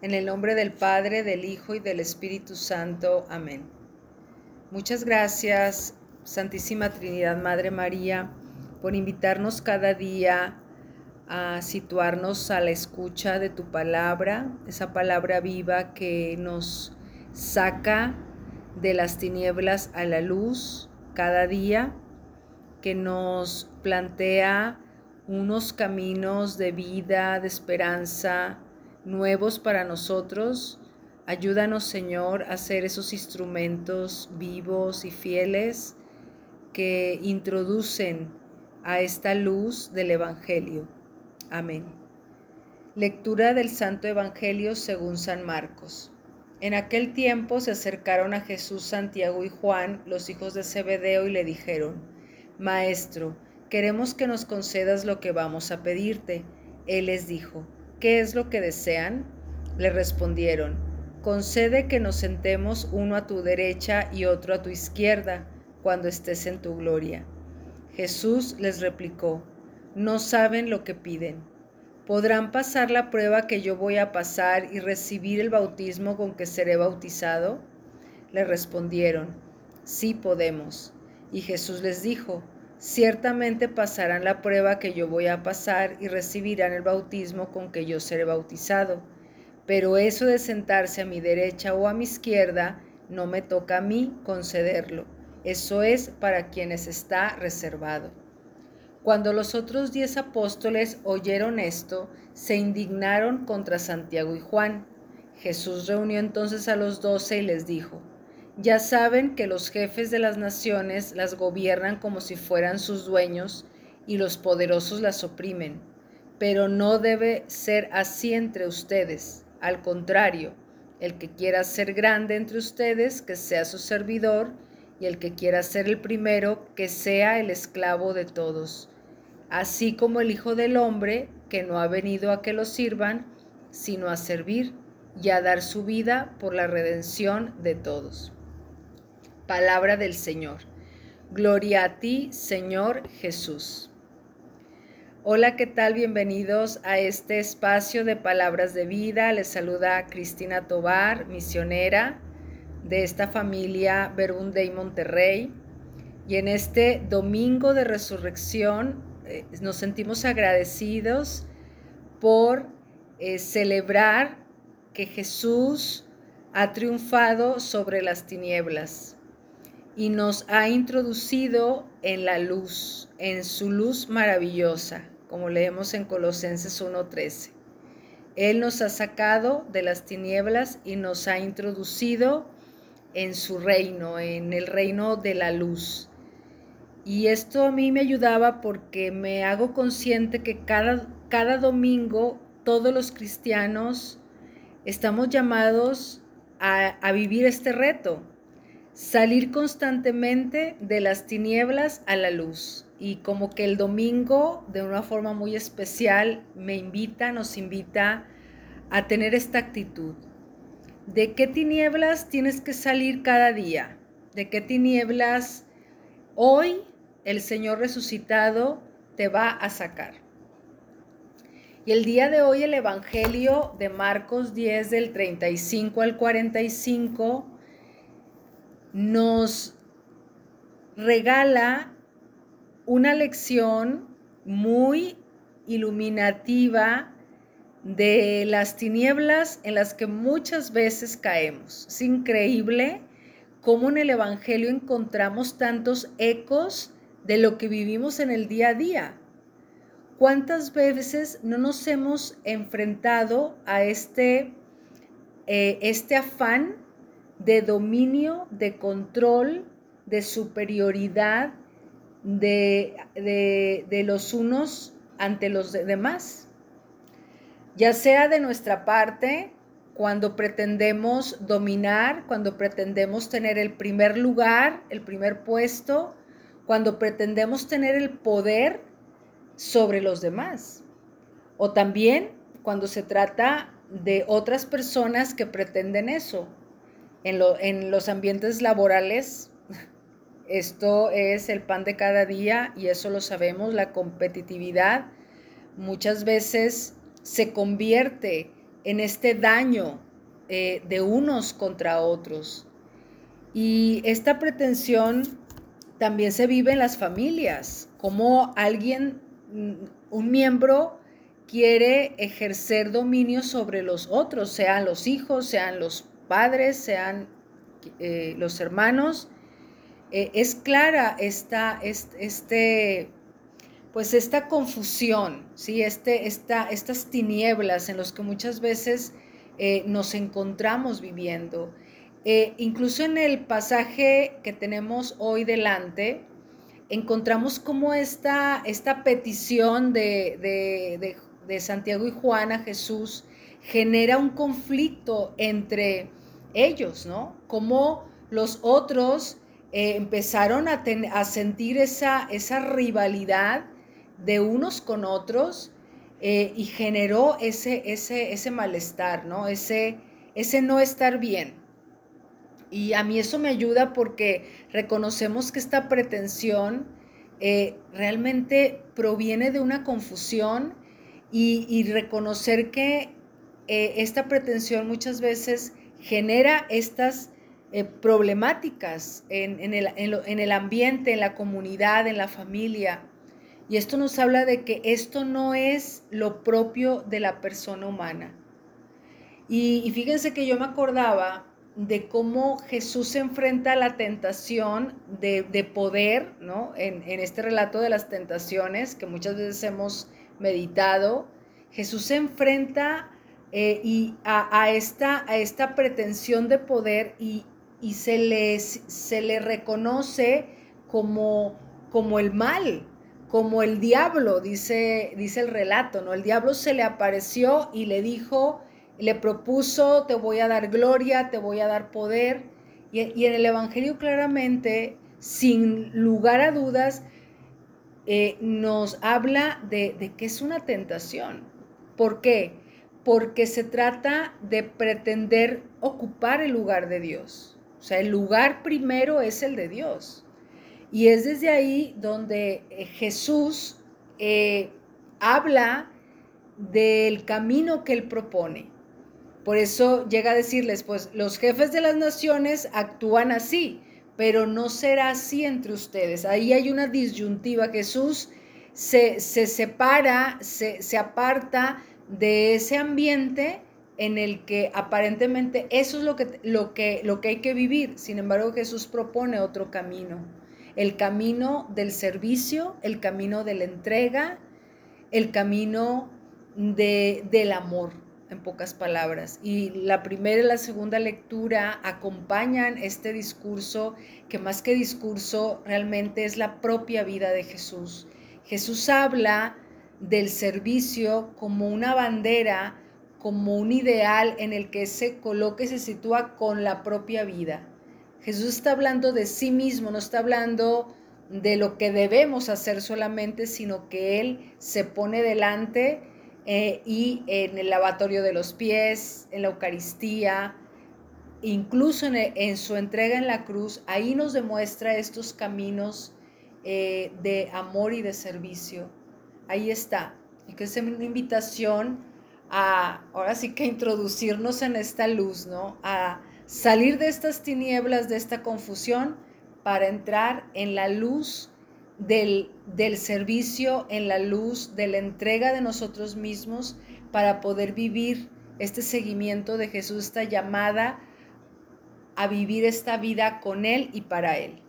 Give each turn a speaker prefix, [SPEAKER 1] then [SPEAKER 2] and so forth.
[SPEAKER 1] En el nombre del Padre, del Hijo y del Espíritu Santo. Amén. Muchas gracias, Santísima Trinidad Madre María, por invitarnos cada día a situarnos a la escucha de tu palabra, esa palabra viva que nos saca de las tinieblas a la luz cada día, que nos plantea unos caminos de vida, de esperanza, nuevos para nosotros. Ayúdanos, Señor, a ser esos instrumentos vivos y fieles que introducen a esta luz del Evangelio. Amén. Lectura del Santo Evangelio según San Marcos. En aquel tiempo se acercaron a Jesús Santiago y Juan, los hijos de Zebedeo, y le dijeron, Maestro, queremos que nos concedas lo que vamos a pedirte. Él les dijo, ¿Qué es lo que desean? Le respondieron, concede que nos sentemos uno a tu derecha y otro a tu izquierda cuando estés en tu gloria. Jesús les replicó, no saben lo que piden. ¿Podrán pasar la prueba que yo voy a pasar y recibir el bautismo con que seré bautizado? Le respondieron, sí podemos. Y Jesús les dijo, Ciertamente pasarán la prueba que yo voy a pasar y recibirán el bautismo con que yo seré bautizado. Pero eso de sentarse a mi derecha o a mi izquierda no me toca a mí concederlo. Eso es para quienes está reservado. Cuando los otros diez apóstoles oyeron esto, se indignaron contra Santiago y Juan. Jesús reunió entonces a los doce y les dijo, ya saben que los jefes de las naciones las gobiernan como si fueran sus dueños y los poderosos las oprimen. Pero no debe ser así entre ustedes. Al contrario, el que quiera ser grande entre ustedes, que sea su servidor, y el que quiera ser el primero, que sea el esclavo de todos. Así como el Hijo del Hombre, que no ha venido a que lo sirvan, sino a servir y a dar su vida por la redención de todos. Palabra del Señor. Gloria a ti, Señor Jesús. Hola, ¿qué tal? Bienvenidos a este espacio de palabras de vida. Les saluda Cristina Tobar, misionera de esta familia y Monterrey. Y en este domingo de resurrección eh, nos sentimos agradecidos por eh, celebrar que Jesús ha triunfado sobre las tinieblas y nos ha introducido en la luz, en su luz maravillosa, como leemos en Colosenses 1.13. Él nos ha sacado de las tinieblas y nos ha introducido en su reino, en el reino de la luz. Y esto a mí me ayudaba porque me hago consciente que cada, cada domingo todos los cristianos estamos llamados a, a vivir este reto, salir constantemente de las tinieblas a la luz. Y como que el domingo, de una forma muy especial, me invita, nos invita a tener esta actitud. ¿De qué tinieblas tienes que salir cada día? ¿De qué tinieblas hoy el Señor resucitado te va a sacar? Y el día de hoy el Evangelio de Marcos 10 del 35 al 45 nos regala una lección muy iluminativa de las tinieblas en las que muchas veces caemos. Es increíble cómo en el Evangelio encontramos tantos ecos de lo que vivimos en el día a día. ¿Cuántas veces no nos hemos enfrentado a este, eh, este afán de dominio, de control, de superioridad de, de, los unos ante los demás. Ya sea de nuestra parte, cuando pretendemos dominar, cuando pretendemos tener el primer lugar, el primer puesto, cuando pretendemos tener el poder sobre los demás. O también cuando se trata de otras personas que pretenden eso, en, los ambientes laborales, esto es el pan de cada día y eso lo sabemos, la competitividad muchas veces se convierte en este daño eh, de unos contra otros. Y esta pretensión también se vive en las familias, como alguien, mm, un miembro quiere ejercer dominio sobre los otros, sean los hijos, sean los padres, sean eh, los hermanos. Eh, es clara esta, este, pues esta confusión, ¿sí? este, esta, estas tinieblas en las que muchas veces eh, nos encontramos viviendo. incluso en el pasaje que tenemos hoy delante, encontramos como esta, esta petición de, de, de Santiago y Juan a Jesús genera un conflicto entre ellos, ¿no? Como los otros eh, empezaron a, sentir esa, esa rivalidad de unos con otros eh, y generó ese, ese, ese malestar, ¿no? Ese, ese no estar bien. Y a mí eso me ayuda porque reconocemos que esta pretensión eh, realmente proviene de una confusión y, reconocer que esta pretensión muchas veces genera estas eh, problemáticas en, el, en, el, ambiente, en la comunidad, en la familia. Y esto nos habla de que esto no es lo propio de la persona humana. Y, fíjense que yo me acordaba de cómo Jesús se enfrenta a la tentación de, poder, ¿no? En, en, este relato de las tentaciones que muchas veces hemos meditado, Jesús se enfrenta eh, y a, esta, a esta pretensión de poder y, se, le, se le reconoce como, como el mal, como el diablo, dice, dice el relato, ¿no? El diablo se le apareció y le dijo, le propuso, te voy a dar gloria, te voy a dar poder. Y, y en el Evangelio claramente, sin lugar a dudas, eh, nos habla de, de que es una tentación. ¿Por qué? Porque se trata de pretender ocupar el lugar de Dios. O sea, el lugar primero es el de Dios. Y es desde ahí donde eh, Jesús eh, habla del camino que él propone. Por eso llega a decirles, pues los jefes de las naciones actúan así, pero no será así entre ustedes. Ahí hay una disyuntiva. Jesús se, separa, se, aparta de ese ambiente en el que aparentemente eso es lo que, lo, que, lo que hay que vivir. Sin embargo, Jesús propone otro camino. El camino del servicio, el camino de la entrega, el camino de, del amor en pocas palabras. Y la primera y la segunda lectura acompañan este discurso, que más que discurso realmente es la propia vida de Jesús. Jesús habla del servicio como una bandera, como un ideal en el que se coloca y se sitúa con la propia vida. Jesús está hablando de sí mismo, no está hablando de lo que debemos hacer solamente, sino que Él se pone delante eh, y en el lavatorio de los pies, en la Eucaristía, incluso en, su entrega en la cruz, ahí nos demuestra estos caminos eh, de amor y de servicio. Ahí está. Y que es una invitación a, ahora sí que introducirnos en esta luz, ¿no? A salir de estas tinieblas, de esta confusión, para entrar en la luz del, servicio en la luz, de la entrega de nosotros mismos para poder vivir este seguimiento de Jesús, esta llamada a vivir esta vida con Él y para Él.